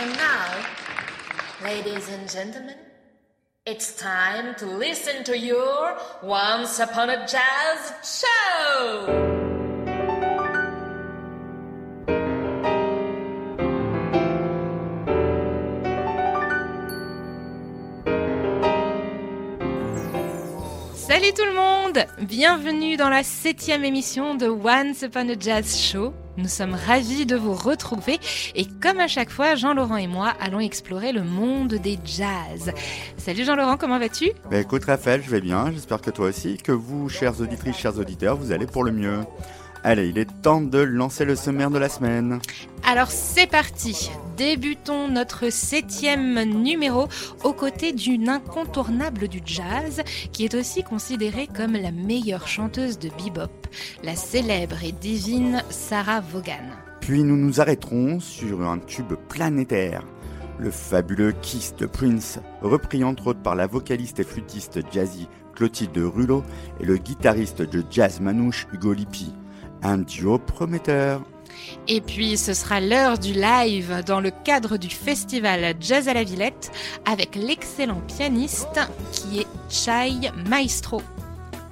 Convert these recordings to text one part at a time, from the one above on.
And now, ladies and gentlemen, it's time to listen to your Once Upon a Jazz show! Salut tout le monde Bienvenue dans la septième émission de Once Upon a Jazz Show. Nous sommes ravis de vous retrouver et comme à chaque fois, Jean-Laurent et moi allons explorer le monde des jazz. Salut Jean-Laurent, comment vas-tu? Bah écoute Raphaël, je vais bien, j'espère que toi aussi, que vous, chères auditrices, chers auditeurs, vous allez pour le mieux. Allez, il est temps de lancer le sommaire de la semaine. Alors c'est parti Débutons notre septième numéro aux côtés d'une incontournable du jazz qui est aussi considérée comme la meilleure chanteuse de bebop, la célèbre et divine Sarah Vaughan. Puis nous nous arrêterons sur un tube planétaire, le fabuleux Kiss de Prince, repris entre autres par la vocaliste et flûtiste jazzy Clotilde Rulot et le guitariste de jazz manouche Hugo Lippi. Un duo prometteur. Et puis ce sera l'heure du live dans le cadre du festival Jazz à la Villette avec l'excellent pianiste qui est Chai Maestro.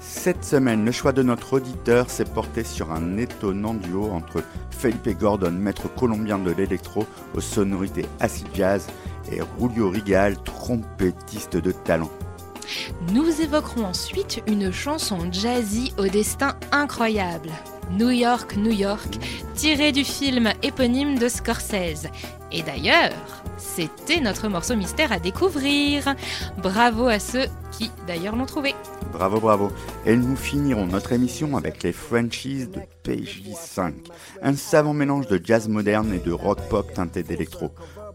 Cette semaine, le choix de notre auditeur s'est porté sur un étonnant duo entre Felipe Gordon, maître colombien de l'électro aux sonorités acid jazz, et Julio Rigal, trompettiste de talent. Nous évoquerons ensuite une chanson jazzy au destin incroyable. New York, New York, tirée du film éponyme de Scorsese. Et d'ailleurs, c'était notre morceau mystère à découvrir. Bravo à ceux qui d'ailleurs l'ont trouvé. Bravo, bravo. Et nous finirons notre émission avec les Frenchies de PJ5, un savant mélange de jazz moderne et de rock pop teinté d'électro.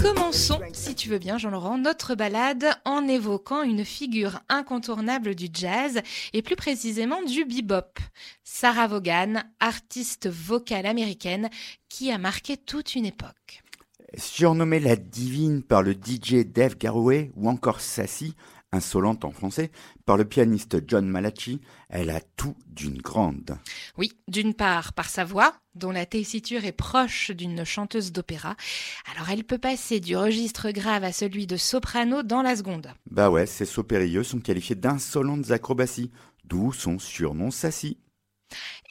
Commençons, si tu veux bien Jean-Laurent, notre balade en évoquant une figure incontournable du jazz et plus précisément du bebop. Sarah Vaughan, artiste vocale américaine qui a marqué toute une époque. Surnommée la divine par le DJ Dave Garroway ou encore Sassy, insolente en français, par le pianiste John Malachi, elle a tout d'une grande. Oui, d'une part par sa voix, dont la tessiture est proche d'une chanteuse d'opéra, alors elle peut passer du registre grave à celui de soprano dans la seconde. Bah ouais, ces sauts périlleux sont qualifiés d'insolentes acrobaties, d'où son surnom Sassy.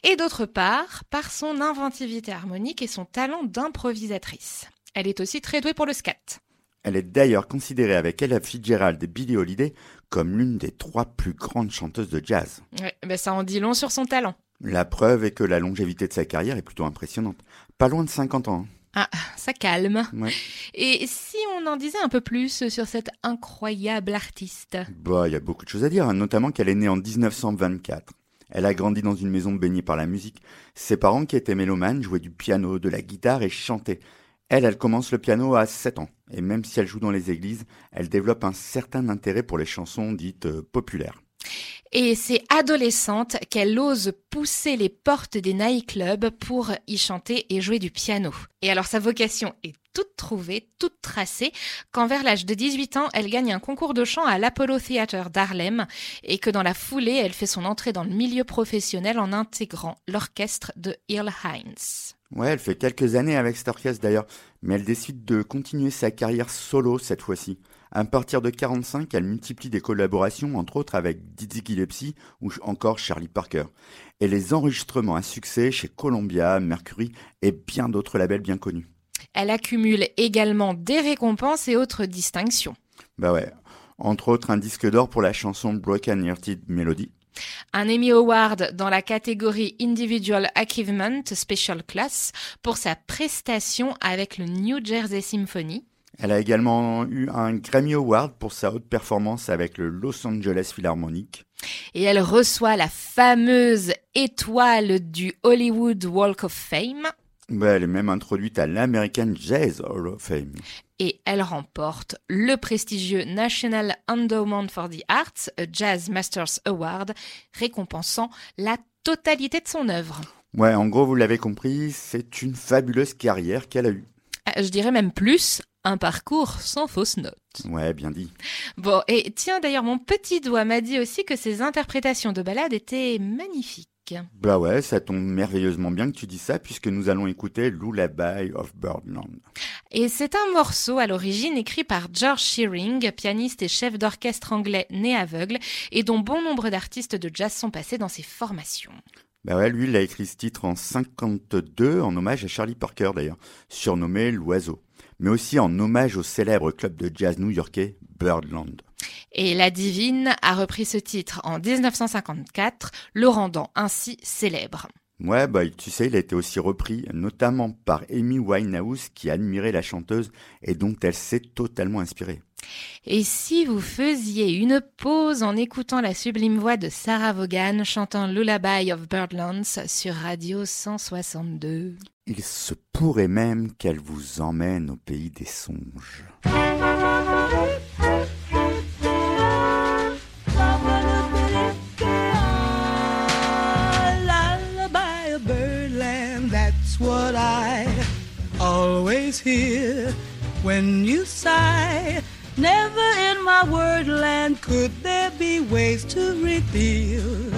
Et d'autre part par son inventivité harmonique et son talent d'improvisatrice. Elle est aussi très douée pour le scat. Elle est d'ailleurs considérée avec Ella Fitzgerald et Billie Holiday comme l'une des trois plus grandes chanteuses de jazz. Ouais, ben ça en dit long sur son talent. La preuve est que la longévité de sa carrière est plutôt impressionnante. Pas loin de 50 ans. hein. Ah, ça calme. Ouais. Et si on en disait un peu plus sur cette incroyable artiste? Bah, il y a beaucoup de choses à dire, hein, notamment qu'elle est née en 1924. Elle a grandi dans une maison baignée par la musique. Ses parents, qui étaient mélomanes, jouaient du piano, de la guitare et chantaient. Elle, elle commence le piano à 7 ans. Et même si elle joue dans les églises, elle développe un certain intérêt pour les chansons dites euh, populaires. Et c'est adolescente qu'elle ose pousser les portes des nightclubs pour y chanter et jouer du piano. Et alors sa vocation est toute trouvée, toute tracée, quand vers l'âge de 18 ans, elle gagne un concours de chant à l'Apollo Theater d'Harlem et que dans la foulée, elle fait son entrée dans le milieu professionnel en intégrant l'orchestre de Earl Hines. Ouais, elle fait quelques années avec cet orchestre d'ailleurs, mais elle décide de continuer sa carrière solo cette fois-ci. À partir de 45, elle multiplie des collaborations, entre autres avec Dizzy Gillespie ou encore Charlie Parker. Et les enregistrements à succès chez Columbia, Mercury et bien d'autres labels bien connus. Elle accumule également des récompenses et autres distinctions. Bah ouais. Entre autres, un disque d'or pour la chanson Broken Hearted Melody. Un Emmy Award dans la catégorie Individual Achievement Special Class pour sa prestation avec le New Jersey Symphony. Elle a également eu un Grammy Award pour sa haute performance avec le Los Angeles Philharmonic. Et elle reçoit la fameuse étoile du Hollywood Walk of Fame. Bah, elle est même introduite à l'American Jazz Hall of Fame. Et elle remporte le prestigieux National Endowment for the Arts, Jazz Masters Award, récompensant la totalité de son œuvre. Ouais, en gros, vous l'avez compris, c'est une fabuleuse carrière qu'elle a eue. Euh, Je dirais même plus, un parcours sans fausse note. Ouais, bien dit. Bon, et tiens d'ailleurs, mon petit doigt m'a dit aussi que ses interprétations de ballades étaient magnifiques. Bah ouais, ça tombe merveilleusement bien que tu dis ça, puisque nous allons écouter Lullaby of Birdland. Et c'est un morceau à l'origine écrit par George Shearing, pianiste et chef d'orchestre anglais né aveugle, et dont bon nombre d'artistes de jazz sont passés dans ses formations. Bah ouais, lui, il a écrit ce titre en 52, en hommage à Charlie Parker d'ailleurs, surnommé L'Oiseau, mais aussi en hommage au célèbre club de jazz new-yorkais Birdland. Et la divine a repris ce titre en 1954, le rendant ainsi célèbre. Ouais, bah tu sais, il a été aussi repris, notamment par Amy Winehouse, qui admirait la chanteuse et dont elle s'est totalement inspirée. Et si vous faisiez une pause en écoutant la sublime voix de Sarah Vaughan chantant Lullaby of Birdlands sur Radio 162 Il se pourrait même qu'elle vous emmène au pays des songes. Hear when you sigh. Never in my wordland could there be ways to reveal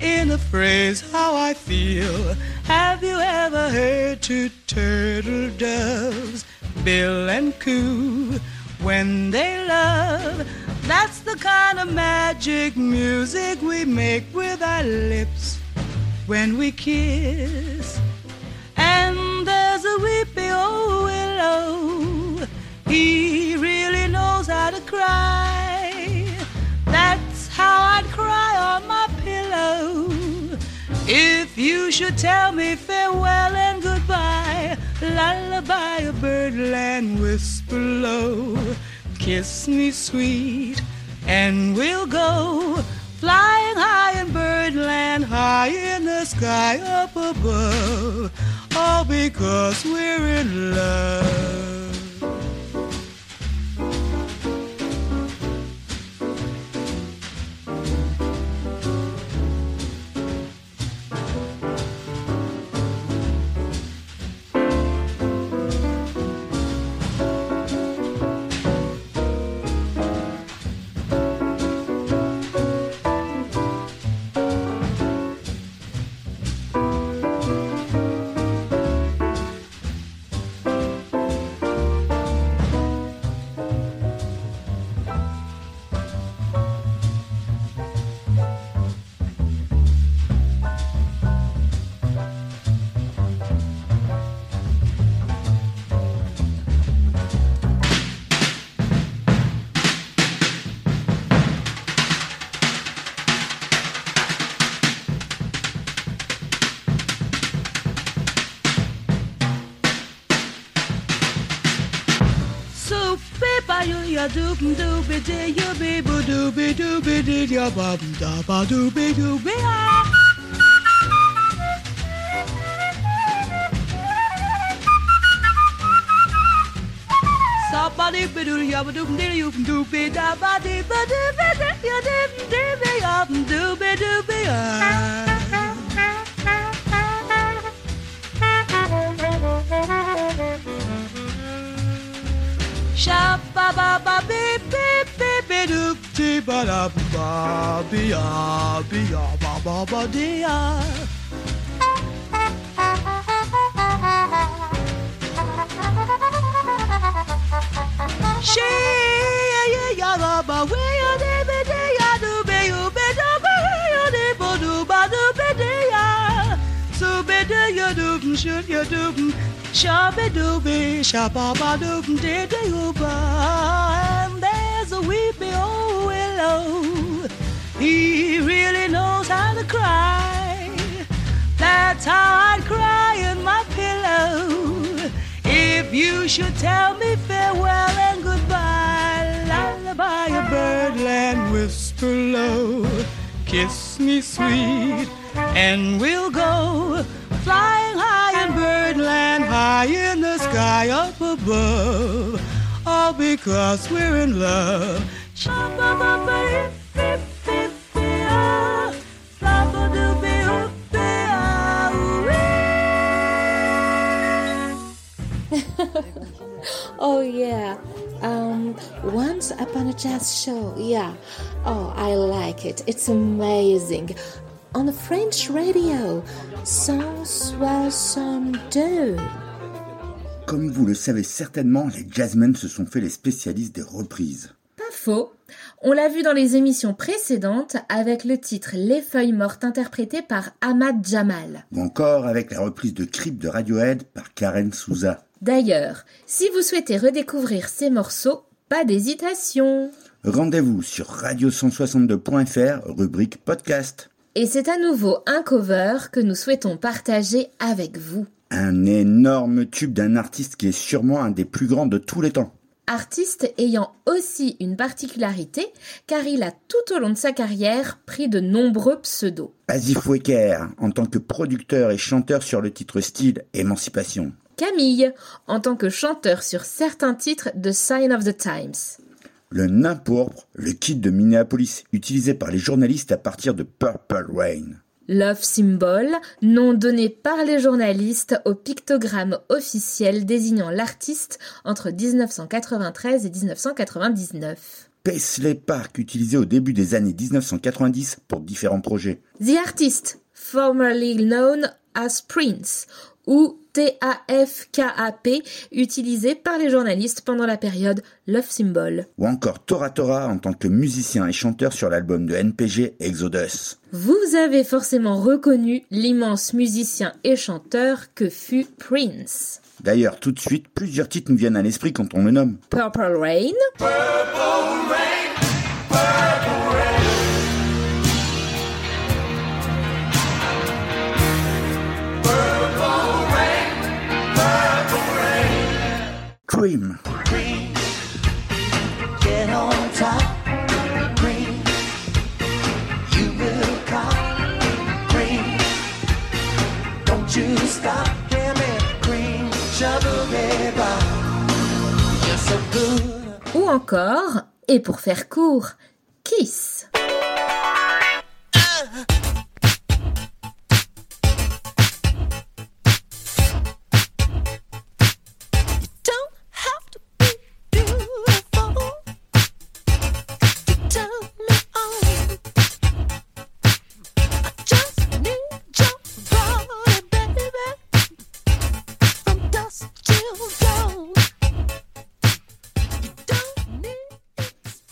in a phrase how I feel. Have you ever heard two turtle doves bill and coo when they love? That's the kind of magic music we make with our lips when we kiss. And there's a weepy old willow. He really knows how to cry. That's how I'd cry on my pillow. If you should tell me farewell and goodbye, lullaby of birdland, whisper low, kiss me sweet, and we'll go flying high in birdland, high in the sky up above, all because we're in love. dee you be boo doo doo ya ba da ba doo be ah. Somebody be doo ya ba doo you be da ba dee ba doo dee ya dee dee be ya doo be ah. Ba da ba be ya be ya ba ba ba dee ya. She ya ya ya ba ba we ya dee be dee ya do be you be do be ya dee bo do ba do be dee ya. So be do ya do shoot ya do Shabby dooby, shabba ba doop dee dee yoo ba. And there's a weepy old willow. He really knows how to cry. That's how I'd cry in my pillow. If you should tell me farewell and goodbye, lullaby a birdland whisper low. Kiss me sweet, and we'll go flying high in birdland, high in the sky up above, all because we're in love. oh yeah. Um once upon a jazz show. Yeah. Oh i like it. It's amazing. On the French radio, 162. Comme vous le savez certainement, les jazzmen se sont fait les spécialistes des reprises. Pas faux. On l'a vu dans les émissions précédentes avec le titre Les feuilles mortes interprété par Ahmad Jamal. Ou encore avec la reprise de Creep de Radiohead par Karen Souza. D'ailleurs, si vous souhaitez redécouvrir ces morceaux, pas d'hésitation. Rendez-vous sur radio162.fr, rubrique podcast. Et c'est à nouveau un cover que nous souhaitons partager avec vous. Un énorme tube d'un artiste qui est sûrement un des plus grands de tous les temps. Artiste ayant aussi une particularité, car il a tout au long de sa carrière pris de nombreux pseudos. Asif Wecker, en tant que producteur et chanteur sur le titre style Émancipation. Camille, en tant que chanteur sur certains titres de Sign of the Times. Le nain pourpre, le kit de Minneapolis, utilisé par les journalistes à partir de Purple Rain. Love Symbol, nom donné par les journalistes au pictogramme officiel désignant l'artiste entre 1993 et 1999. Paisley Park, utilisé au début des années 1990 pour différents projets. The Artist, formerly known as Prince, ou TAFKAP, utilisé par les journalistes pendant la période Love Symbol. Ou encore Tora Tora en tant que musicien et chanteur sur l'album de NPG Exodus. Vous avez forcément reconnu l'immense musicien et chanteur que fut Prince. D'ailleurs, tout de suite, plusieurs titres nous viennent à l'esprit quand on le nomme. Purple Rain. Cream. Get Ou encore, et pour faire court, Kiss.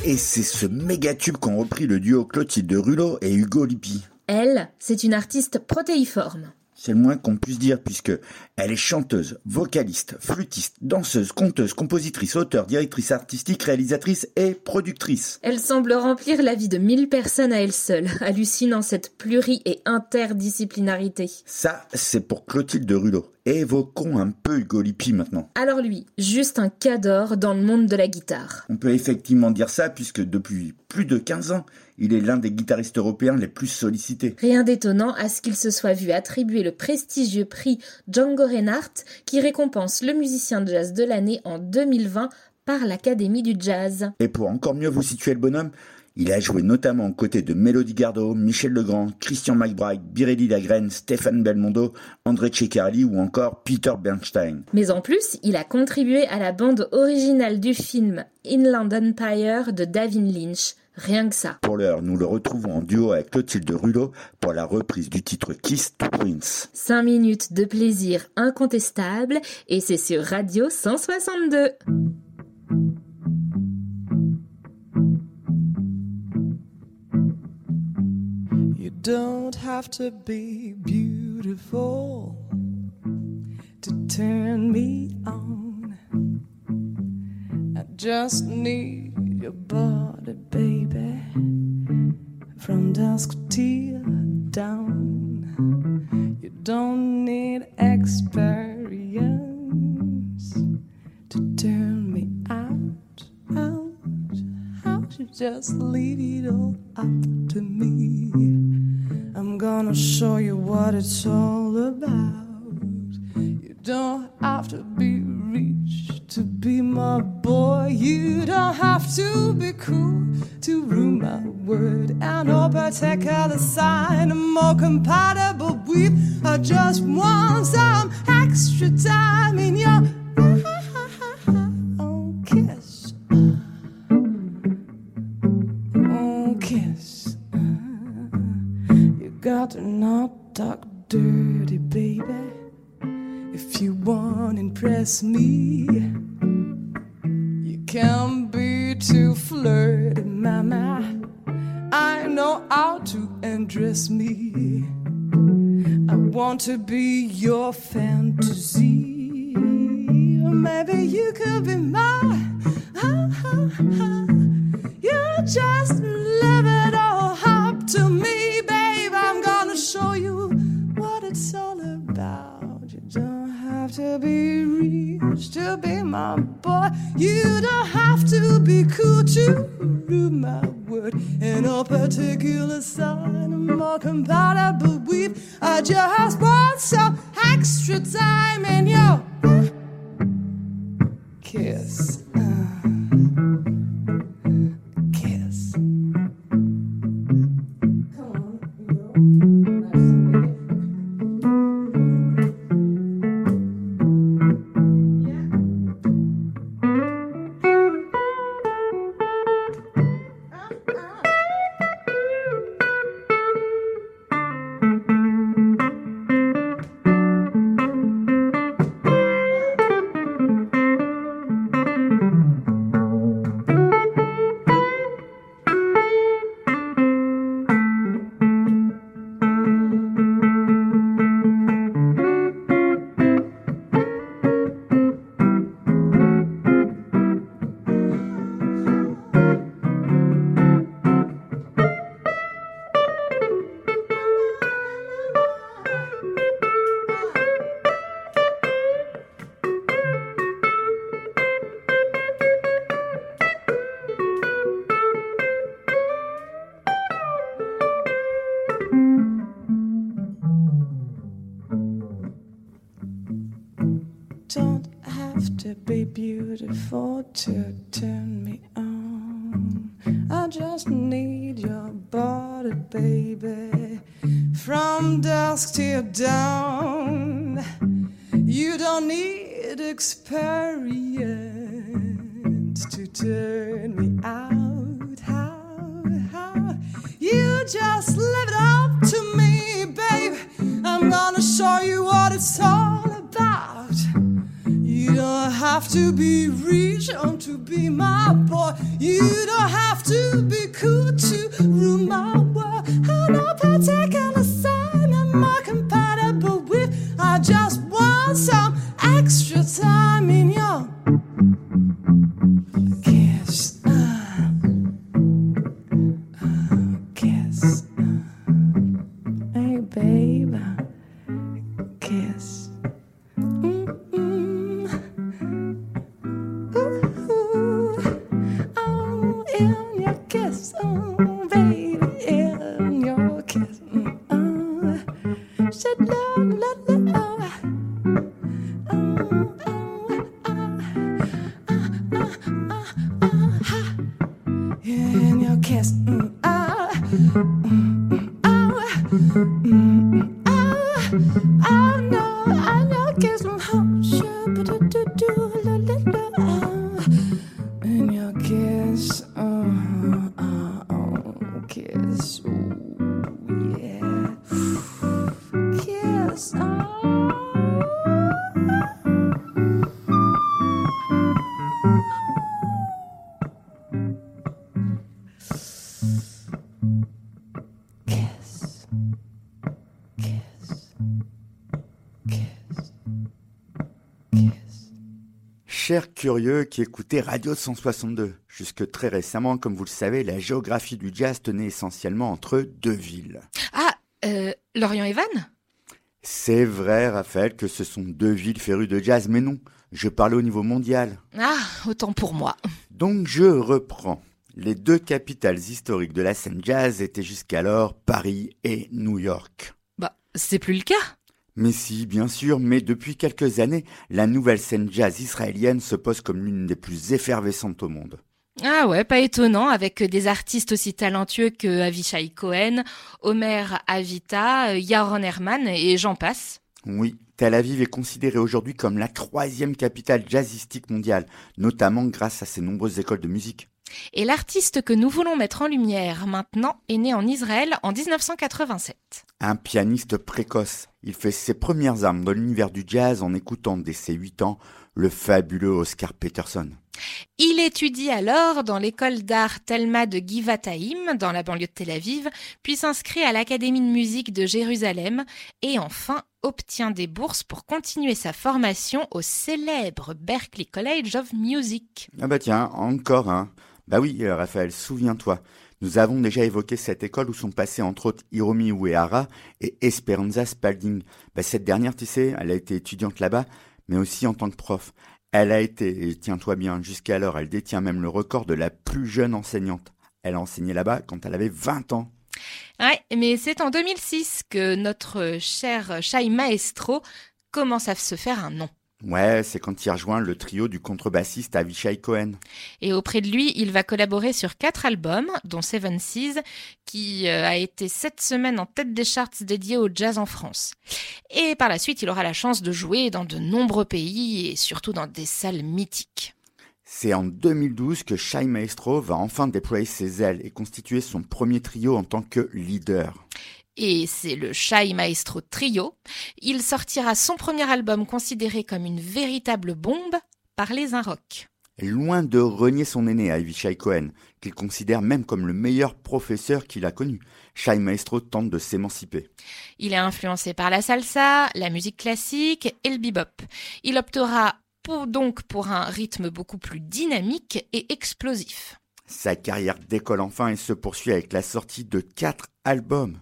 Et c'est ce méga tube qu'ont repris le duo Clotilde Rulot et Hugo Lippi. Elle, c'est une artiste protéiforme. C'est le moins qu'on puisse dire puisque elle est chanteuse, vocaliste, flûtiste, danseuse, conteuse, compositrice, auteure, directrice artistique, réalisatrice et productrice. Elle semble remplir la vie de mille personnes à elle seule, hallucinant cette pluri- et interdisciplinarité. Ça, c'est pour Clotilde Rulot. Évoquons un peu Hugo Lippi maintenant. Alors lui, juste un cador dans le monde de la guitare. On peut effectivement dire ça puisque depuis plus de 15 ans, il est l'un des guitaristes européens les plus sollicités. Rien d'étonnant à ce qu'il se soit vu attribuer le prestigieux prix Django Reinhardt qui récompense le musicien de jazz de l'année en 2020 par l'Académie du Jazz. Et pour encore mieux vous situer le bonhomme, il a joué notamment aux côtés de Mélodie Gardot, Michel Legrand, Christian McBride, Birelli Lagrène, Stéphane Belmondo, André Ceccarelli ou encore Peter Bernstein. Mais en plus, il a contribué à la bande originale du film Inland Empire de David Lynch. Rien que ça. Pour l'heure, nous le retrouvons en duo avec Clotilde Rulot pour la reprise du titre Kiss to Prince. 5 minutes de plaisir incontestable et c'est sur Radio 162. You don't have to be beautiful to turn me on. I just need your body, baby, from dusk till dawn. You don't need experience to turn me out, out, out. You just leave it all up to me. I'm gonna show you what it's all about. You don't have to be to be my boy. You don't have to be cool to rule my world. And no particular sign I'm more compatible with. I just want some extra time in your curieux qui écoutaient Radio 162, jusque très récemment, comme vous le savez, la géographie du jazz tenait essentiellement entre deux villes. Ah, euh, Lorient et Vannes? C'est vrai, Raphaël, que ce sont deux villes férues de jazz, mais non, je parlais au niveau mondial. Ah, autant pour moi. Donc je reprends. Les deux capitales historiques de la scène jazz étaient jusqu'alors Paris et New York. Bah, c'est plus le cas. Mais si, bien sûr, mais depuis quelques années, la nouvelle scène jazz israélienne se pose comme l'une des plus effervescentes au monde. Ah ouais, pas étonnant, avec des artistes aussi talentueux que Avishai Cohen, Omer Avita, euh, Yaron Herman et j'en passe. Oui, Tel Aviv est considérée aujourd'hui comme la troisième capitale jazzistique mondiale, notamment grâce à ses nombreuses écoles de musique. Et l'artiste que nous voulons mettre en lumière maintenant est né en Israël en 1987. Un pianiste précoce. Il fait ses premières armes dans l'univers du jazz en écoutant dès ses 8 ans le fabuleux Oscar Peterson. Il étudie alors dans l'école d'art Telma de Givataim, dans la banlieue de Tel Aviv, puis s'inscrit à l'Académie de musique de Jérusalem et enfin obtient des bourses pour continuer sa formation au célèbre Berklee College of Music. Ah bah tiens, encore un. Bah oui, euh, Raphaël, souviens-toi. Nous avons déjà évoqué cette école où sont passés entre autres Hiromi Uehara et Esperanza Spalding. Bah, cette dernière, tu sais, elle a été étudiante là-bas, mais aussi en tant que prof. Elle a été, et tiens-toi bien, jusqu'alors, elle détient même le record de la plus jeune enseignante. Elle a enseigné là-bas quand elle avait 20 ans. Ouais, mais c'est en 2006 que notre cher Shai Maestro commence à se faire un nom. Ouais, c'est quand il rejoint le trio du contrebassiste Avishai Cohen. Et auprès de lui, il va collaborer sur quatre albums, dont Seven Seas, qui euh, a été sept semaines en tête des charts dédiés au jazz en France. Et par la suite, il aura la chance de jouer dans de nombreux pays et surtout dans des salles mythiques. C'est en 2012 que Shai Maestro va enfin déployer ses ailes et constituer son premier trio en tant que leader et c'est le Shai Maestro Trio. Il sortira son premier album considéré comme une véritable bombe par les Rock. Loin de renier son aîné Avishai Cohen, qu'il considère même comme le meilleur professeur qu'il a connu, Shai Maestro tente de s'émanciper. Il est influencé par la salsa, la musique classique et le bebop. Il optera pour, donc pour un rythme beaucoup plus dynamique et explosif. Sa carrière décolle enfin et se poursuit avec la sortie de quatre albums.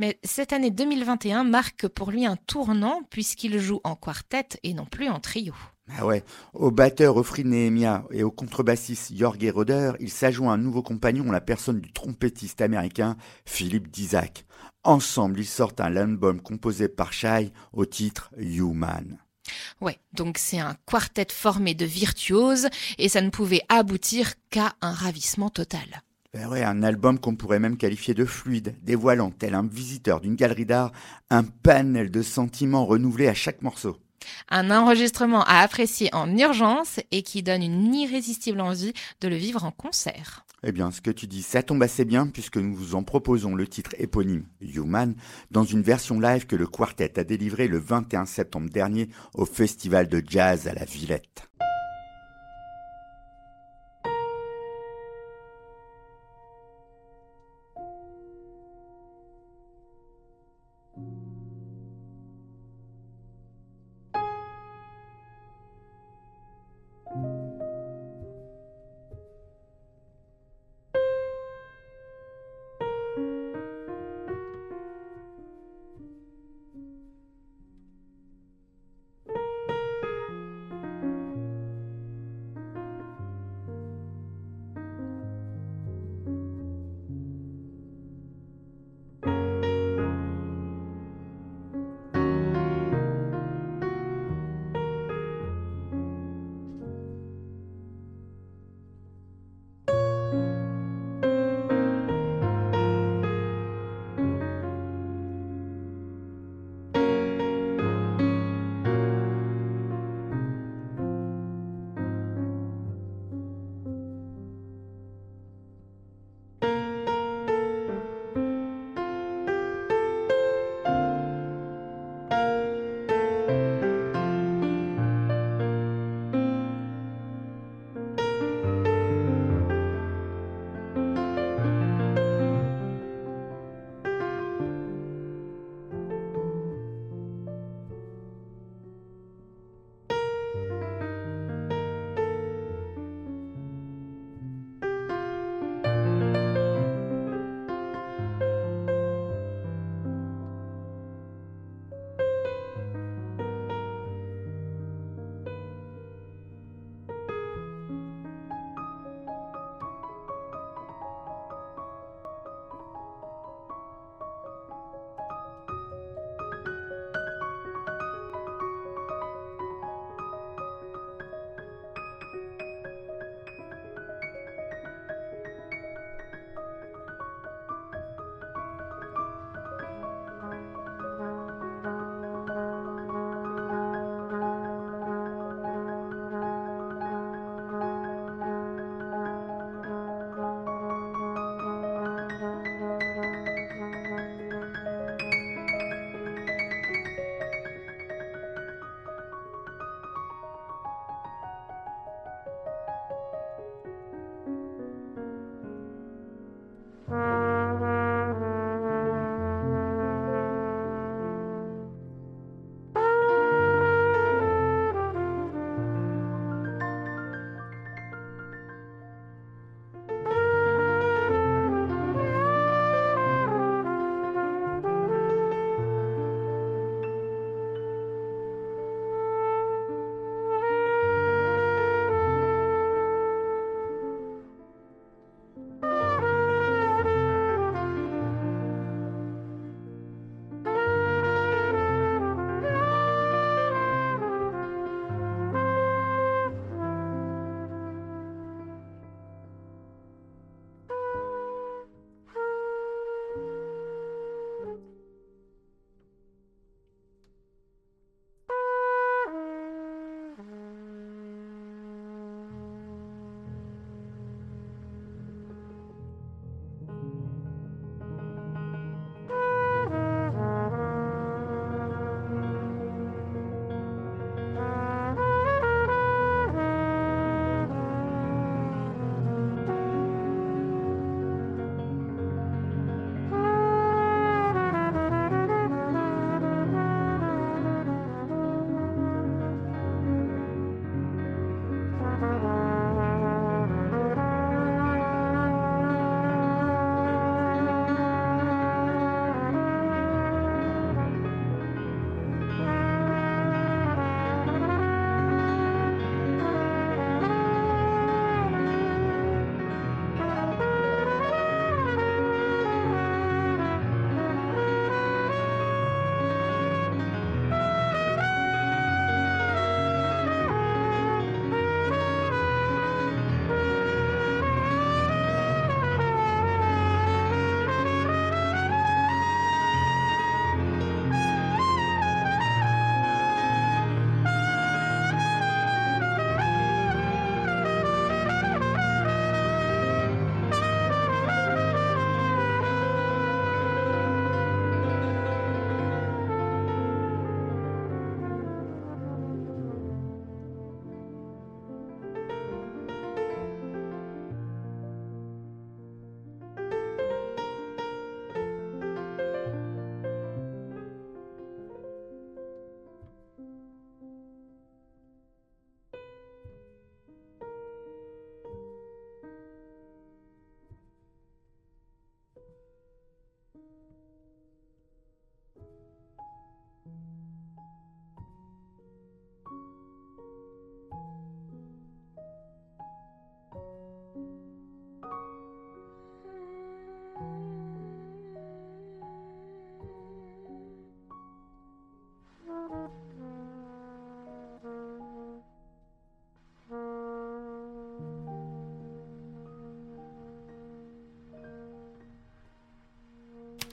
Mais cette année 2021 marque pour lui un tournant puisqu'il joue en quartet et non plus en trio. Ah ouais, au batteur Ofri Nehemia et au contrebassiste Jorge Roder, il s'ajoute un nouveau compagnon, la personne du trompettiste américain Philippe Dizak. Ensemble, ils sortent un album composé par Shai au titre Human. Ouais, donc c'est un quartet formé de virtuoses et ça ne pouvait aboutir qu'à un ravissement total. Ben ouais, un album qu'on pourrait même qualifier de fluide, dévoilant, tel un visiteur d'une galerie d'art, un panel de sentiments renouvelés à chaque morceau. Un enregistrement à apprécier en urgence et qui donne une irrésistible envie de le vivre en concert. Eh bien, ce que tu dis, ça tombe assez bien puisque nous vous en proposons le titre éponyme Human dans une version live que le quartet a délivré le 21 septembre dernier au Festival de Jazz à la Villette.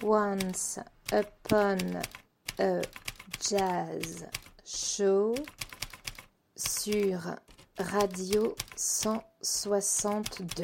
Once Upon a Jazz Show sur Radio 162.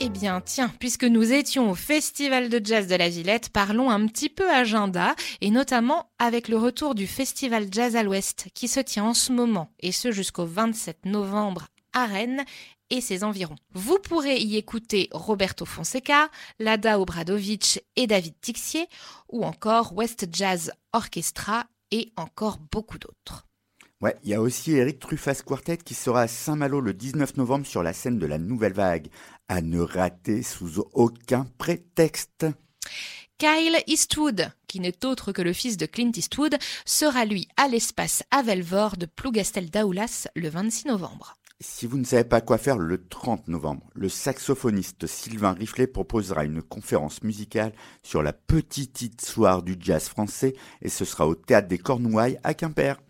Eh bien, tiens, puisque nous étions au Festival de Jazz de la Villette, parlons un petit peu agenda, et notamment avec le retour du Festival Jazz à l'Ouest, qui se tient en ce moment, et ce jusqu'au 27 novembre à Rennes et ses environs. Vous pourrez y écouter Roberto Fonseca, Lada Obradovic et David Tixier, ou encore West Jazz Orchestra et encore beaucoup d'autres. Ouais, il y a aussi Eric Truffas Quartet qui sera à Saint-Malo le 19 novembre sur la scène de la Nouvelle Vague. À ne rater sous aucun prétexte. Kyle Eastwood, qui n'est autre que le fils de Clint Eastwood, sera lui à l'espace Avelvor de Plougastel d'Aoulas le 26 novembre. Si vous ne savez pas quoi faire le 30 novembre, le saxophoniste Sylvain Riflet proposera une conférence musicale sur la petite histoire du jazz français et ce sera au théâtre des Cornouailles à Quimper.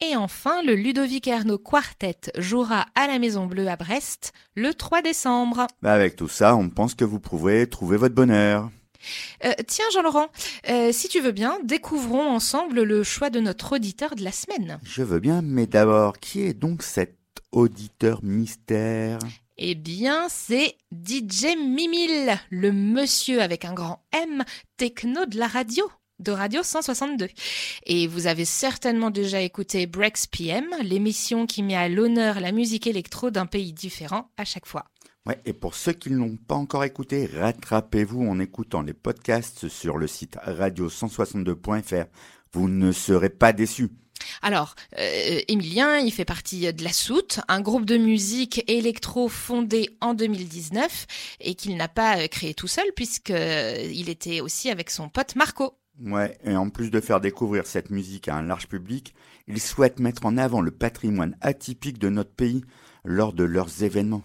Et enfin, le Ludovic Ernaud Quartet jouera à la Maison Bleue à Brest le 3 décembre. Bah, avec tout ça, on pense que vous pourrez trouver votre bonheur. Euh, tiens Jean-Laurent, euh, si tu veux bien, découvrons ensemble le choix de notre auditeur de la semaine. Je veux bien, mais d'abord, qui est donc cet auditeur mystère Eh bien, c'est DJ Mimil, le monsieur avec un grand M, techno de la radio de Radio 162. Et vous avez certainement déjà écouté Breaks PM, l'émission qui met à l'honneur la musique électro d'un pays différent à chaque fois. Ouais, et pour ceux qui ne l'ont pas encore écouté, rattrapez-vous en écoutant les podcasts sur le site radio162.fr. Vous ne serez pas déçus. Alors, euh, Emilien, il fait partie de La Soute, un groupe de musique électro fondé en 2019 et qu'il n'a pas euh, créé tout seul puisqu'il euh, était aussi avec son pote Marco. Ouais, et en plus de faire découvrir cette musique à un large public, ils souhaitent mettre en avant le patrimoine atypique de notre pays lors de leurs événements.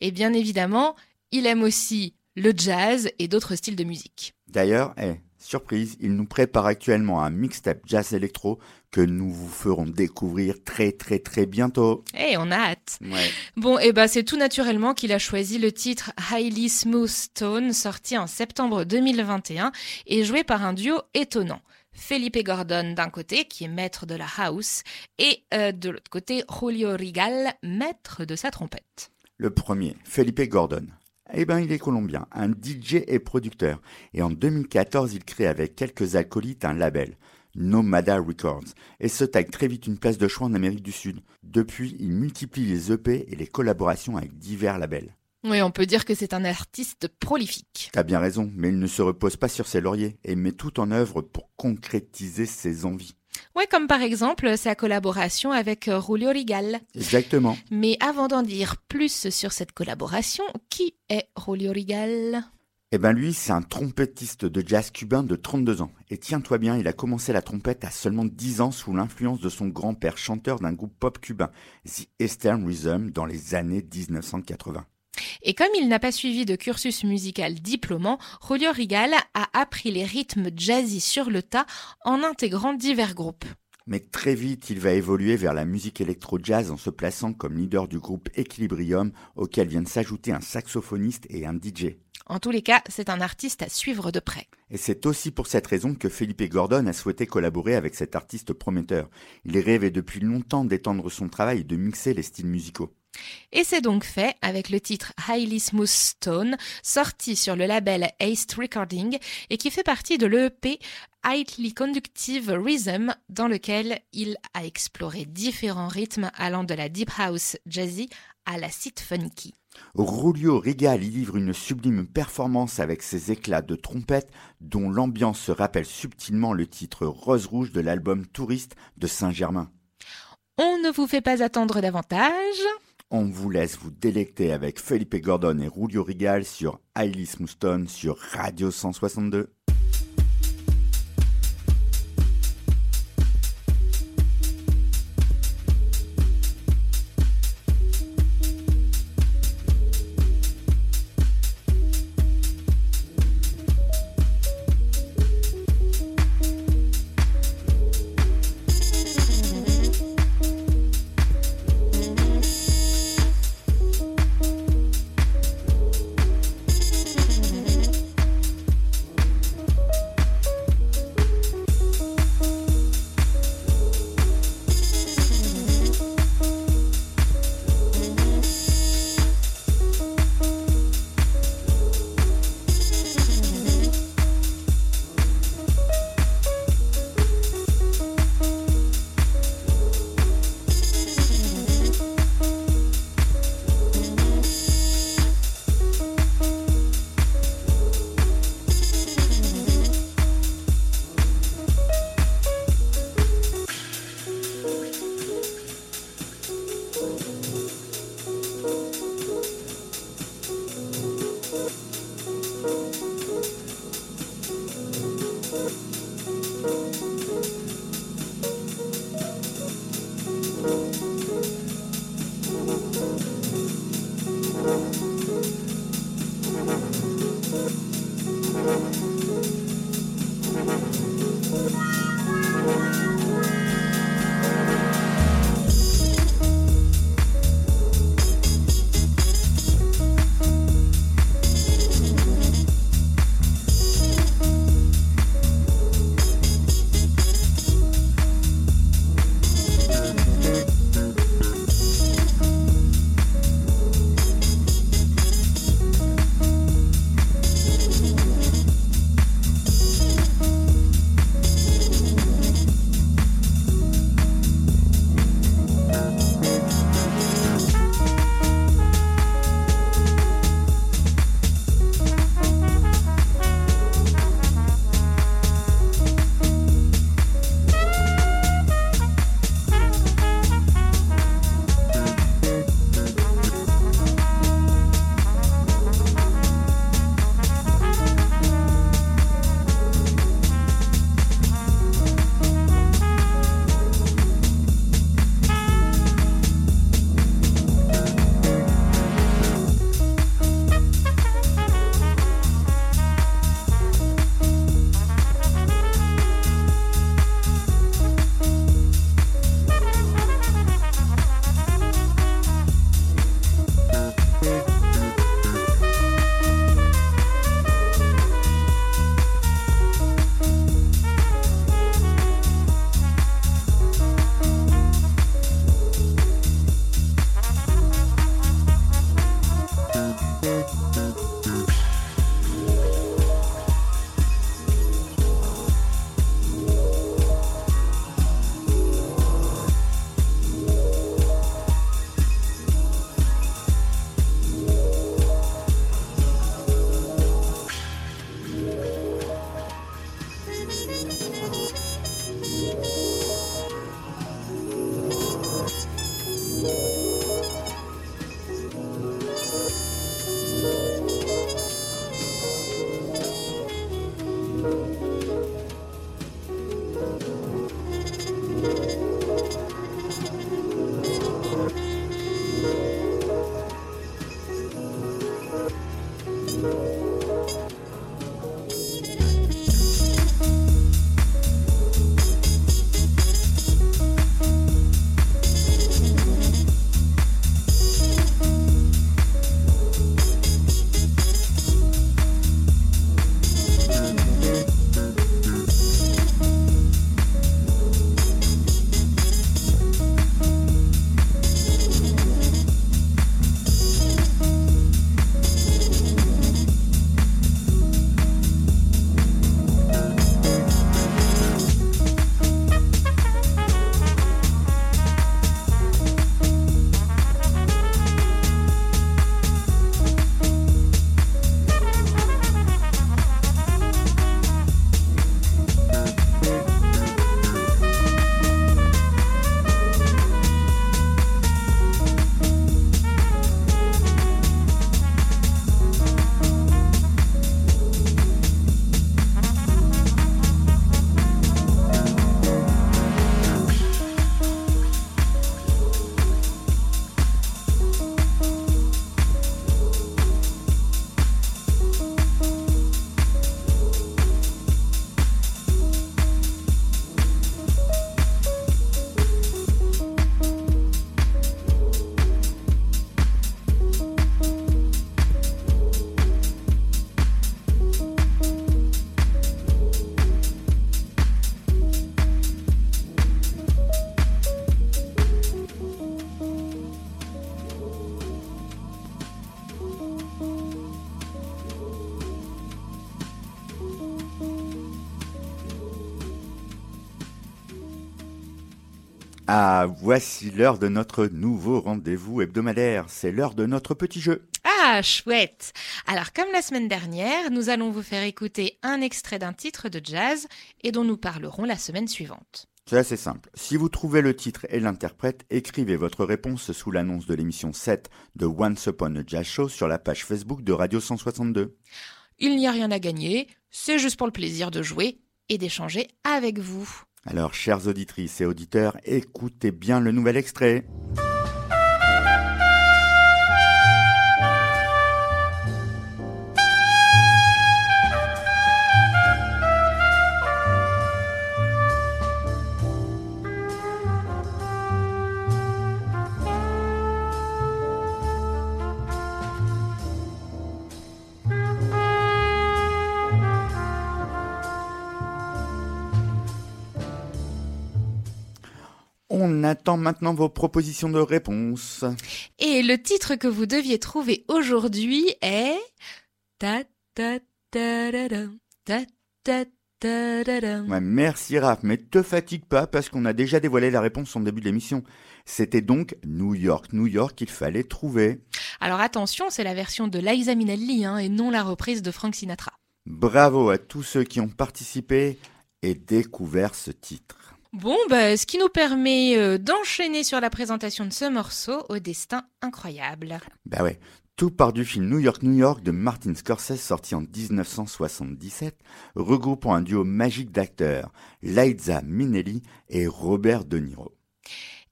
Et bien évidemment, il aime aussi le jazz et d'autres styles de musique. D'ailleurs, eh, surprise, il nous prépare actuellement un mixtape jazz électro que nous vous ferons découvrir très très très bientôt. Eh, on a hâte. Ouais. Bon, et bah c'est tout naturellement qu'il a choisi le titre Highly Smooth Stone, sorti en septembre 2021 et joué par un duo étonnant. Felipe Gordon d'un côté, qui est maître de la house, et euh, de l'autre côté, Julio Rigal, maître de sa trompette. Le premier, Felipe Gordon. Eh ben, il est colombien, un DJ et producteur. Et en 2014, il crée avec quelques alcoolites un label, Nomada Records, et se tague très vite une place de choix en Amérique du Sud. Depuis, il multiplie les EP et les collaborations avec divers labels. Oui, on peut dire que c'est un artiste prolifique. T'as bien raison, mais il ne se repose pas sur ses lauriers et met tout en œuvre pour concrétiser ses envies. Ouais, comme par exemple sa collaboration avec euh, Julio Rigal. Exactement. Mais avant d'en dire plus sur cette collaboration, qui est Julio Rigal? Eh ben lui, c'est un trompettiste de jazz cubain de 32 ans. Et tiens-toi bien, il a commencé la trompette à seulement 10 ans sous l'influence de son grand-père chanteur d'un groupe pop cubain, The Eastern Rhythm, dans les années 1980. Et comme il n'a pas suivi de cursus musical diplômant, Julio Rigal a appris les rythmes jazzy sur le tas en intégrant divers groupes. Mais très vite, il va évoluer vers la musique électro-jazz en se plaçant comme leader du groupe Equilibrium, auquel viennent s'ajouter un saxophoniste et un DJ. En tous les cas, c'est un artiste à suivre de près. Et c'est aussi pour cette raison que Felipe Gordon a souhaité collaborer avec cet artiste prometteur. Il rêvait depuis longtemps d'étendre son travail et de mixer les styles musicaux. Et c'est donc fait avec le titre Highly Smooth Stone, sorti sur le label Ace Recording et qui fait partie de l'EP Highly Conductive Rhythm, dans lequel il a exploré différents rythmes allant de la deep house jazzy à l'acid funky. Rulio Rigal y livre une sublime performance avec ses éclats de trompette dont l'ambiance se rappelle subtilement le titre Rose Rouge de l'album Touriste de Saint-Germain. On ne vous fait pas attendre davantage. On vous laisse vous délecter avec Felipe Gordon et Rulio Rigal sur Alice Mouston sur Radio 162. Ah, voici l'heure de notre nouveau rendez-vous hebdomadaire. C'est l'heure de notre petit jeu. Ah, chouette Alors, comme la semaine dernière, nous allons vous faire écouter un extrait d'un titre de jazz et dont nous parlerons la semaine suivante. C'est assez simple. Si vous trouvez le titre et l'interprète, écrivez votre réponse sous l'annonce de l'émission 7 de Once Upon a Jazz Show sur la page Facebook de Radio 162. Il n'y a rien à gagner, c'est juste pour le plaisir de jouer et d'échanger avec vous. Alors, chères auditrices et auditeurs, écoutez bien le nouvel extrait. Attend maintenant vos propositions de réponse. Et le titre que vous deviez trouver aujourd'hui est ta ta ta da da, ta ta. Ouais, merci Raph, mais te fatigue pas parce qu'on a déjà dévoilé la réponse en début de l'émission. C'était donc New York, New York qu'il fallait trouver. Alors attention, c'est la version de Liza Minnelli hein, et non la reprise de Frank Sinatra. Bravo à tous ceux qui ont participé et découvert ce titre. Bon, bah, ce qui nous permet euh, d'enchaîner sur la présentation de ce morceau au destin incroyable. Bah ouais, tout part du film New York, New York de Martin Scorsese sorti en 1977, regroupant un duo magique d'acteurs, Liza Minnelli et Robert De Niro.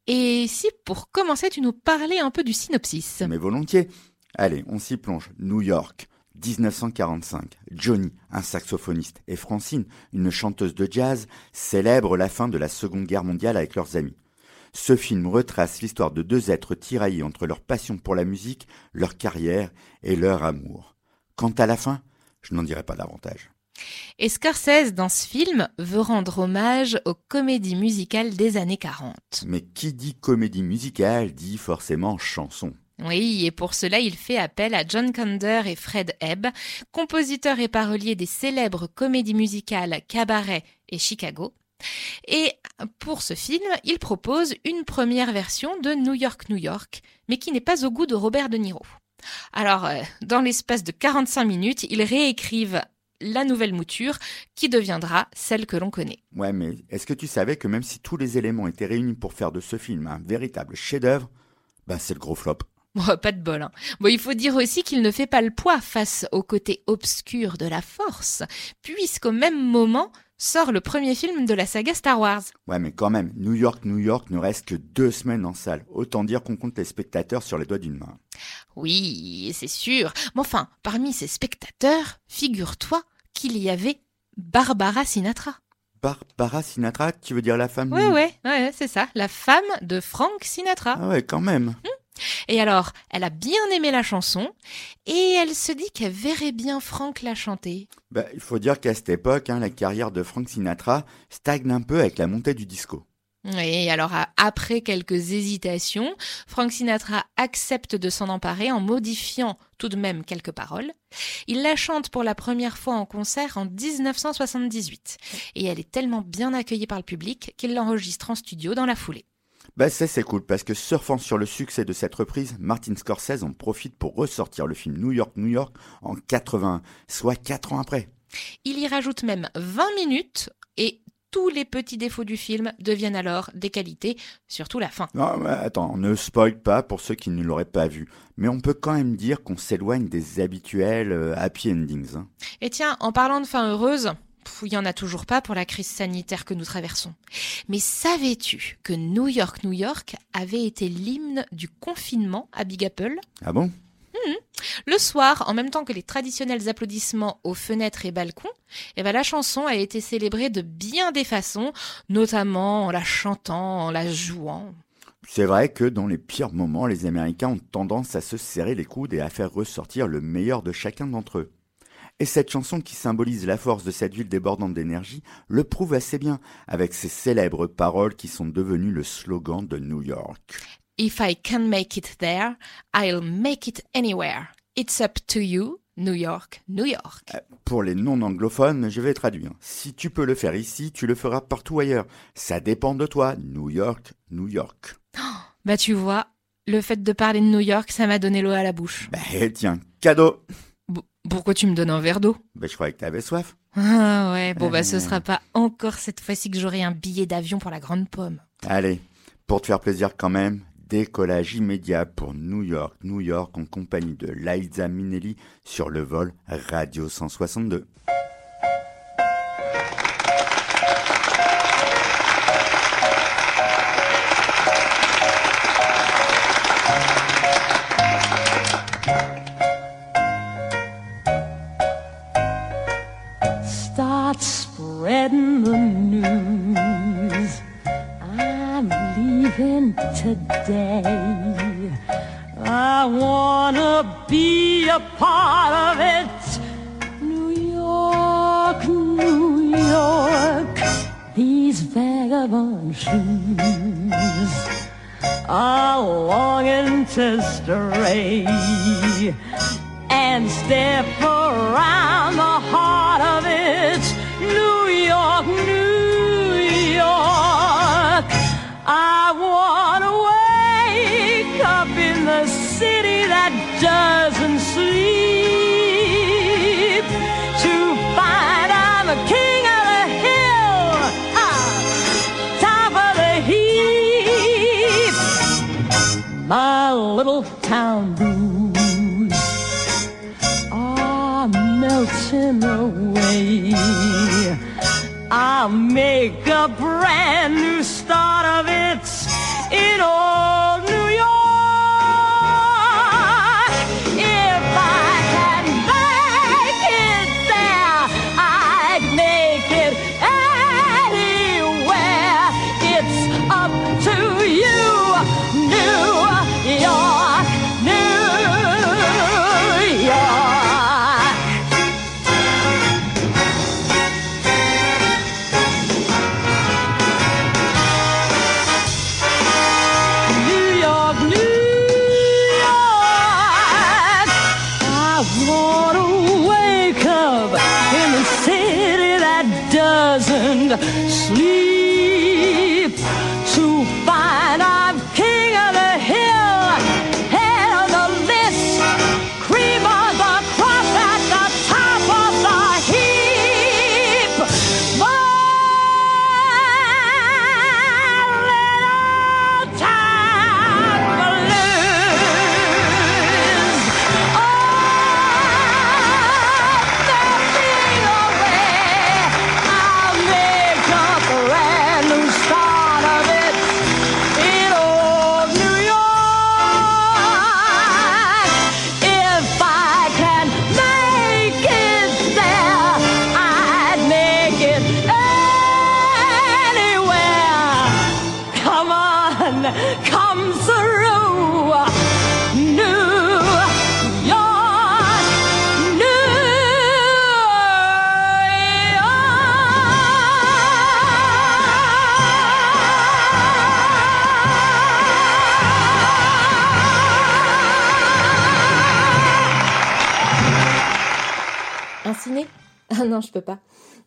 Et si pour commencer tu nous parlais un peu du synopsis? Mais volontiers. Allez, on s'y plonge. New York, 1945. Johnny, un saxophoniste, et Francine, une chanteuse de jazz, célèbrent la fin de la Seconde Guerre mondiale avec leurs amis. Ce film retrace l'histoire de deux êtres tiraillés entre leur passion pour la musique, leur carrière et leur amour. Quant à la fin, je n'en dirai pas davantage. Et Scorsese, dans ce film, veut rendre hommage aux comédies musicales des années 40. Mais qui dit comédie musicale dit forcément chanson. Oui, et pour cela, il fait appel à John Kander et Fred Ebb, compositeurs et paroliers des célèbres comédies musicales Cabaret et Chicago. Et pour ce film, il propose une première version de New York, New York, mais qui n'est pas au goût de Robert De Niro. Alors, euh, dans l'espace de 45 minutes, ils réécrivent la nouvelle mouture qui deviendra celle que l'on connaît. Ouais, mais est-ce que tu savais que même si tous les éléments étaient réunis pour faire de ce film un véritable chef-d'œuvre, bah c'est le gros flop. Bon, pas de bol. Hein. Bon, il faut dire aussi qu'il ne fait pas le poids face au côté obscur de la force, puisqu'au même moment sort le premier film de la saga Star Wars. Ouais, mais quand même, New York, New York ne reste que deux semaines en salle. Autant dire qu'on compte les spectateurs sur les doigts d'une main. Oui, c'est sûr. Mais enfin, parmi ces spectateurs, figure-toi qu'il y avait Barbara Sinatra. Barbara Sinatra, tu veux dire la femme Ouais, ouais, ouais, c'est ça, la femme de Frank Sinatra. Ah ouais, quand même. Et alors, elle a bien aimé la chanson et elle se dit qu'elle verrait bien Frank la chanter. Bah, il faut dire qu'à cette époque, hein, la carrière de Frank Sinatra stagne un peu avec la montée du disco. Et alors, après quelques hésitations, Frank Sinatra accepte de s'en emparer en modifiant tout de même quelques paroles. Il la chante pour la première fois en concert en 1978. Et elle est tellement bien accueillie par le public qu'il l'enregistre en studio dans la foulée. Bah ça c'est cool parce que surfant sur le succès de cette reprise, Martin Scorsese en profite pour ressortir le film New York, New York en 81, soit 4 ans après. Il y rajoute même 20 minutes et tous les petits défauts du film deviennent alors des qualités, surtout la fin. Non, mais attends, ne spoil pas pour ceux qui ne l'auraient pas vu. Mais on peut quand même dire qu'on s'éloigne des habituels euh, happy endings. hein. Et tiens, en parlant de fin heureuse, il y en a toujours pas pour la crise sanitaire que nous traversons. Mais savais-tu que New York, New York avait été l'hymne du confinement à Big Apple? Ah bon? Le soir, en même temps que les traditionnels applaudissements aux fenêtres et balcons, eh ben la chanson a été célébrée de bien des façons, notamment en la chantant, en la jouant. C'est vrai que dans les pires moments, les Américains ont tendance à se serrer les coudes et à faire ressortir le meilleur de chacun d'entre eux. Et cette chanson qui symbolise la force de cette ville débordante d'énergie le prouve assez bien avec ses célèbres paroles qui sont devenues le slogan de New York. If I can make it there, I'll make it anywhere. It's up to you, New York, New York. Euh, Pour les non-anglophones, je vais traduire. Si tu peux le faire ici, tu le feras partout ailleurs. Ça dépend de toi. New York, New York. Bah tu vois, le fait de parler de New York, ça m'a donné l'eau à la bouche. Bah tiens, cadeau. Pourquoi tu me donnes un verre d'eau? Bah je croyais que t'avais soif. Ah ouais, bon bah ce Euh. sera pas encore cette fois-ci que j'aurai un billet d'avion pour la grande pomme. Allez, pour te faire plaisir quand même, décollage immédiat pour New York, New York en compagnie de Liza Minnelli sur le vol Radio 162. Wanna be a part of it. New York, New York. These vagabond shoes are longing to stray and step around the heart of it. New York, New York. I want to wake up in the city doesn't sleep to find I'm the king of the hill, ah, top of the heap. My little town blues are melting away. I'll make a brand new start of it in old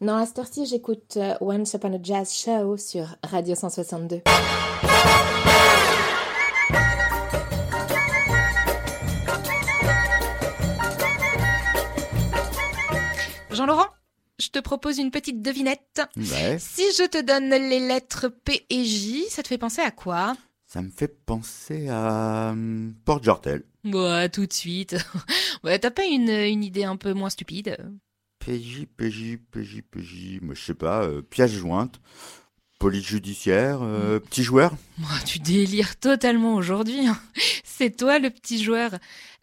Non, à cette heure-ci, j'écoute euh, Once Upon a Jazz Show sur Radio 162. Jean-Laurent, je te propose une petite devinette. Ouais, Si je te donne les lettres P et J, ça te fait penser à quoi? Ça me fait penser à hum, Port Jortel. Bah, tout de suite. ouais, t'as pas une, une idée un peu moins stupide? PJ, PJ, PJ, PJ, moi je sais pas, euh, pièce jointe, police judiciaire, euh, petit joueur. Moi, tu délires totalement aujourd'hui. hein. C'est toi le petit joueur.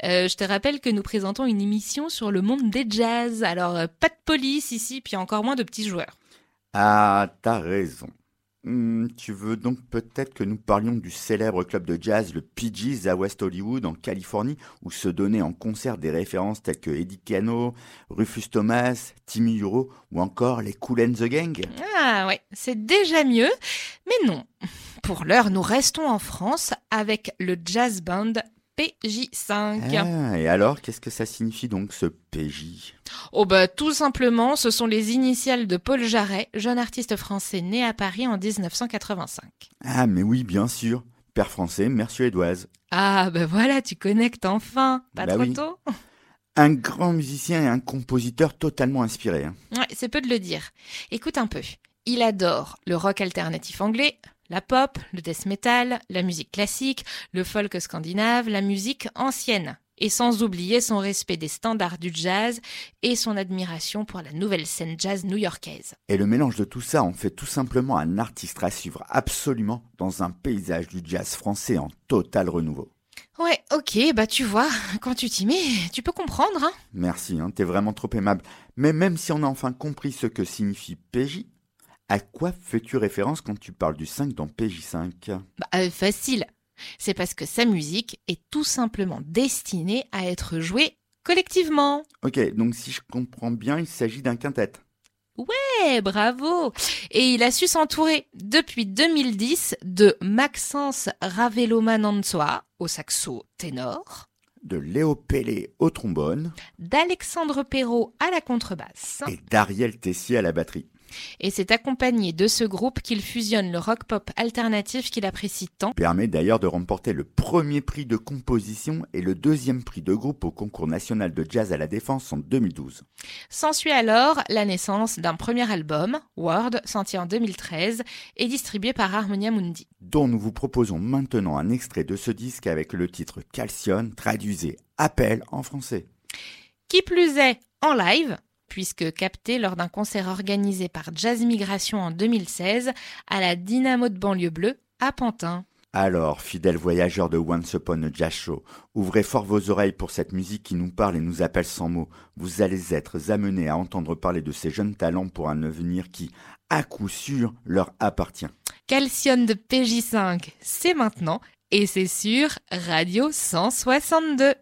Euh, je te rappelle que nous présentons une émission sur le monde des jazz. Alors, pas de police ici, puis encore moins de petits joueurs. Ah, t'as raison. Hmm, tu veux donc peut-être que nous parlions du célèbre club de jazz, le PG's à West Hollywood, en Californie, où se donnaient en concert des références telles que Eddie Cano, Rufus Thomas, Timmy Euro ou encore les Cool and the Gang Ah ouais, c'est déjà mieux. Mais non. Pour l'heure, nous restons en France avec le jazz band PJ5. Ah, et alors, qu'est-ce que ça signifie donc ce PJ Oh bah tout simplement, ce sont les initiales de Paul Jarret, jeune artiste français né à Paris en 1985. Ah, mais oui, bien sûr. Père français, mère suédoise. Ah bah voilà, tu connectes enfin. Pas Bah trop oui. tôt Un grand musicien et un compositeur totalement inspiré. hein. Ouais, c'est peu de le dire. Écoute un peu. Il adore le rock alternatif anglais, la pop, le death metal, la musique classique, le folk scandinave, la musique ancienne. Et sans oublier son respect des standards du jazz et son admiration pour la nouvelle scène jazz new-yorkaise. Et le mélange de tout ça en fait tout simplement un artiste à suivre absolument dans un paysage du jazz français en total renouveau. Ouais, ok, bah tu vois, quand tu t'y mets, tu peux comprendre, hein. Merci, hein, t'es vraiment trop aimable. Mais même si on a enfin compris ce que signifie PJ, à quoi fais-tu référence quand tu parles du 5 dans PJ5 Bah, euh, facile. C'est parce que sa musique est tout simplement destinée à être jouée collectivement. Ok, donc si je comprends bien, il s'agit d'un quintet. Eh, bravo Et il a su s'entourer depuis 2010 de Maxence Ravelomanantsoa au saxo ténor, De Léo Pellé au trombone d'Alexandre Perrault à la contrebasse. et d'Ariel Tessier à la batterie. Et c'est accompagné de ce groupe qu'il fusionne le rock pop alternatif qu'il apprécie tant. Permet d'ailleurs de remporter le premier prix de composition et le deuxième prix de groupe au concours national de jazz à la défense en 2012. S'ensuit alors la naissance d'un premier album, Word, sorti en 2013 et distribué par Harmonia Mundi. dont nous vous proposons maintenant un extrait de ce disque avec le titre Calcium, traduisé Appel en français. Qui plus est, en live, puisque capté lors d'un concert organisé par Jazz Migration en 2016 à la Dynamo de banlieue bleue à Pantin. Alors, fidèles voyageurs de Once Upon a Jazz Show, ouvrez fort vos oreilles pour cette musique qui nous parle et nous appelle sans mots. Vous allez être amenés à entendre parler de ces jeunes talents pour un avenir qui, à coup sûr, leur appartient. Calcium de PJ5, c'est maintenant et c'est sur Radio 162.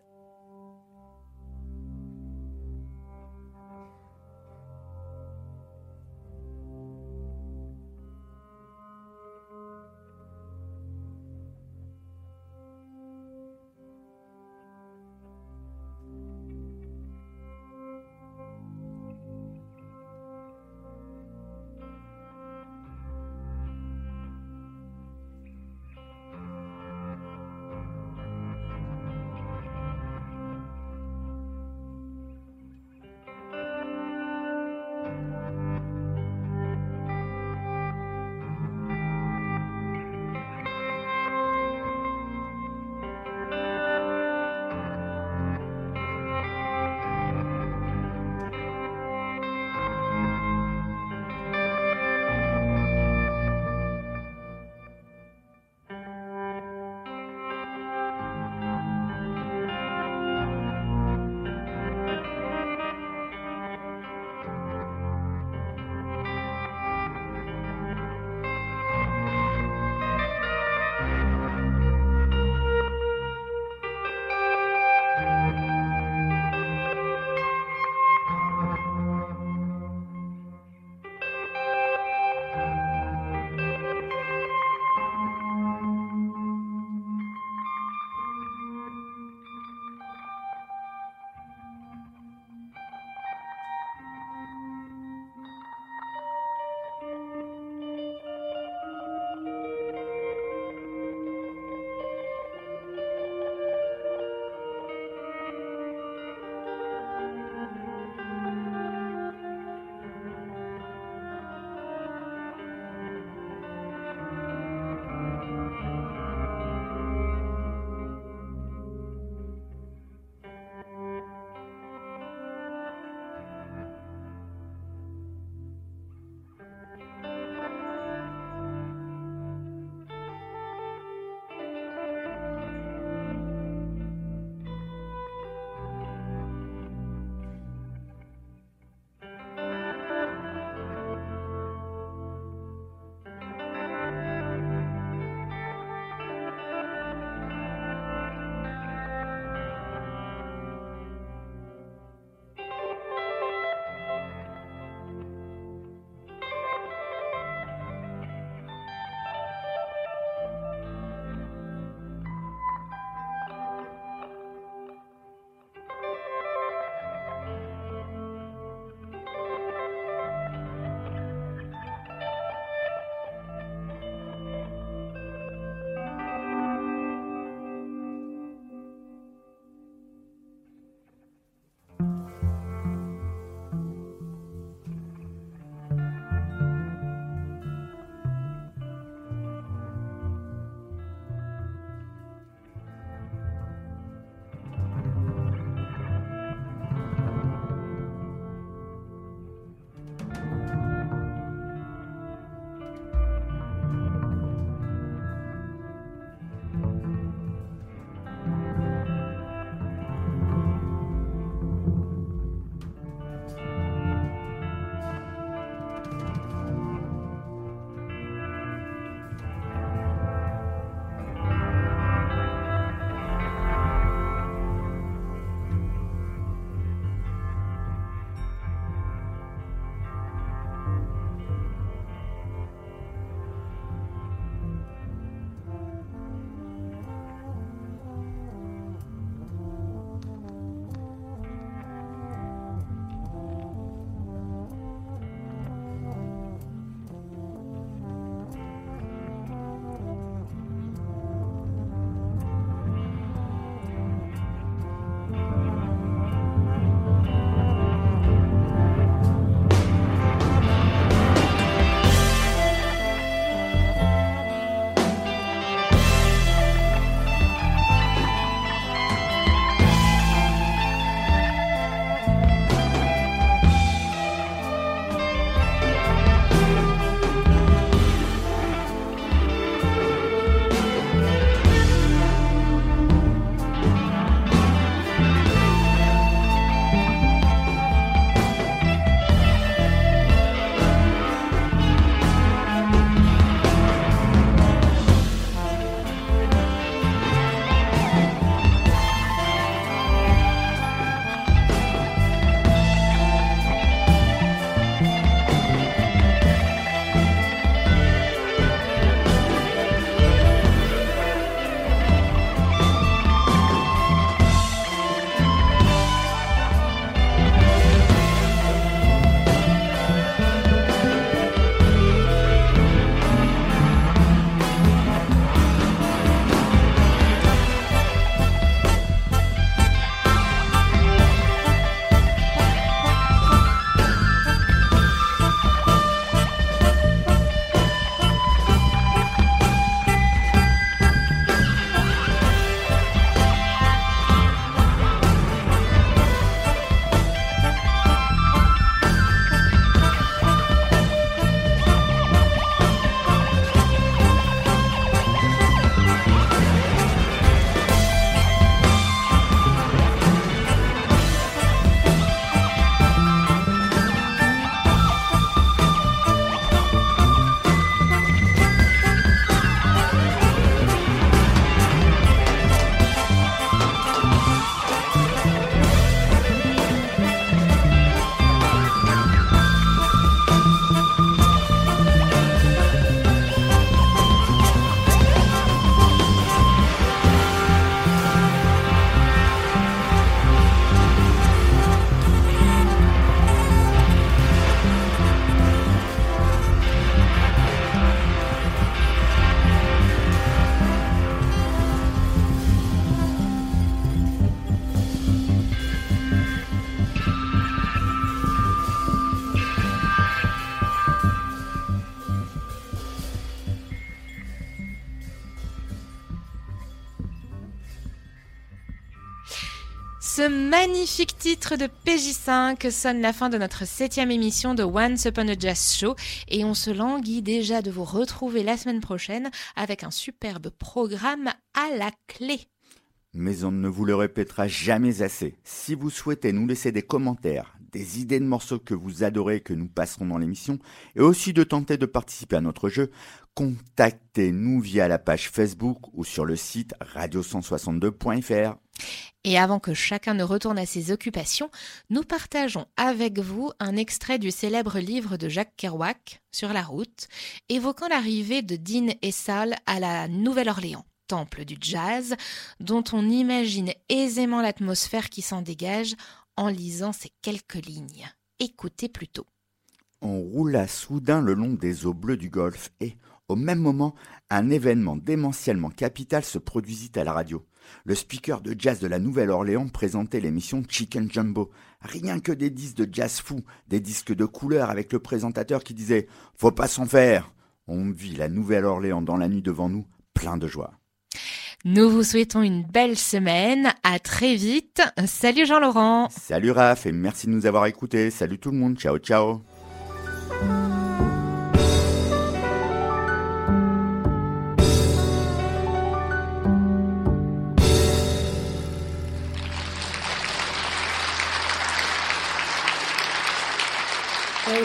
Ce magnifique titre de PJ5 sonne la fin de notre septième émission de Once Upon a Jazz Show et on se languit déjà de vous retrouver la semaine prochaine avec un superbe programme à la clé. Mais on ne vous le répétera jamais assez. Si vous souhaitez nous laisser des commentaires, des idées de morceaux que vous adorez et que nous passerons dans l'émission, et aussi de tenter de participer à notre jeu, contactez-nous via la page Facebook ou sur le site radio162.fr. Et avant que chacun ne retourne à ses occupations, nous partageons avec vous un extrait du célèbre livre de Jacques Kerouac, Sur la route, évoquant l'arrivée de Dean et Sal à la Nouvelle-Orléans, temple du jazz, dont on imagine aisément l'atmosphère qui s'en dégage en lisant ces quelques lignes. Écoutez plutôt. On roula soudain le long des eaux bleues du Golfe et, au même moment, un événement démentiellement capital se produisit à la radio. Le speaker de jazz de la Nouvelle-Orléans présentait l'émission Chicken Jumbo. Rien que des disques de jazz fou, des disques de couleur avec le présentateur qui disait Faut pas s'en faire. On vit la Nouvelle-Orléans dans la nuit devant nous, plein de joie. Nous vous souhaitons une belle semaine. À très vite. Salut Jean-Laurent. Salut Raph et merci de nous avoir écoutés. Salut tout le monde. Ciao, ciao.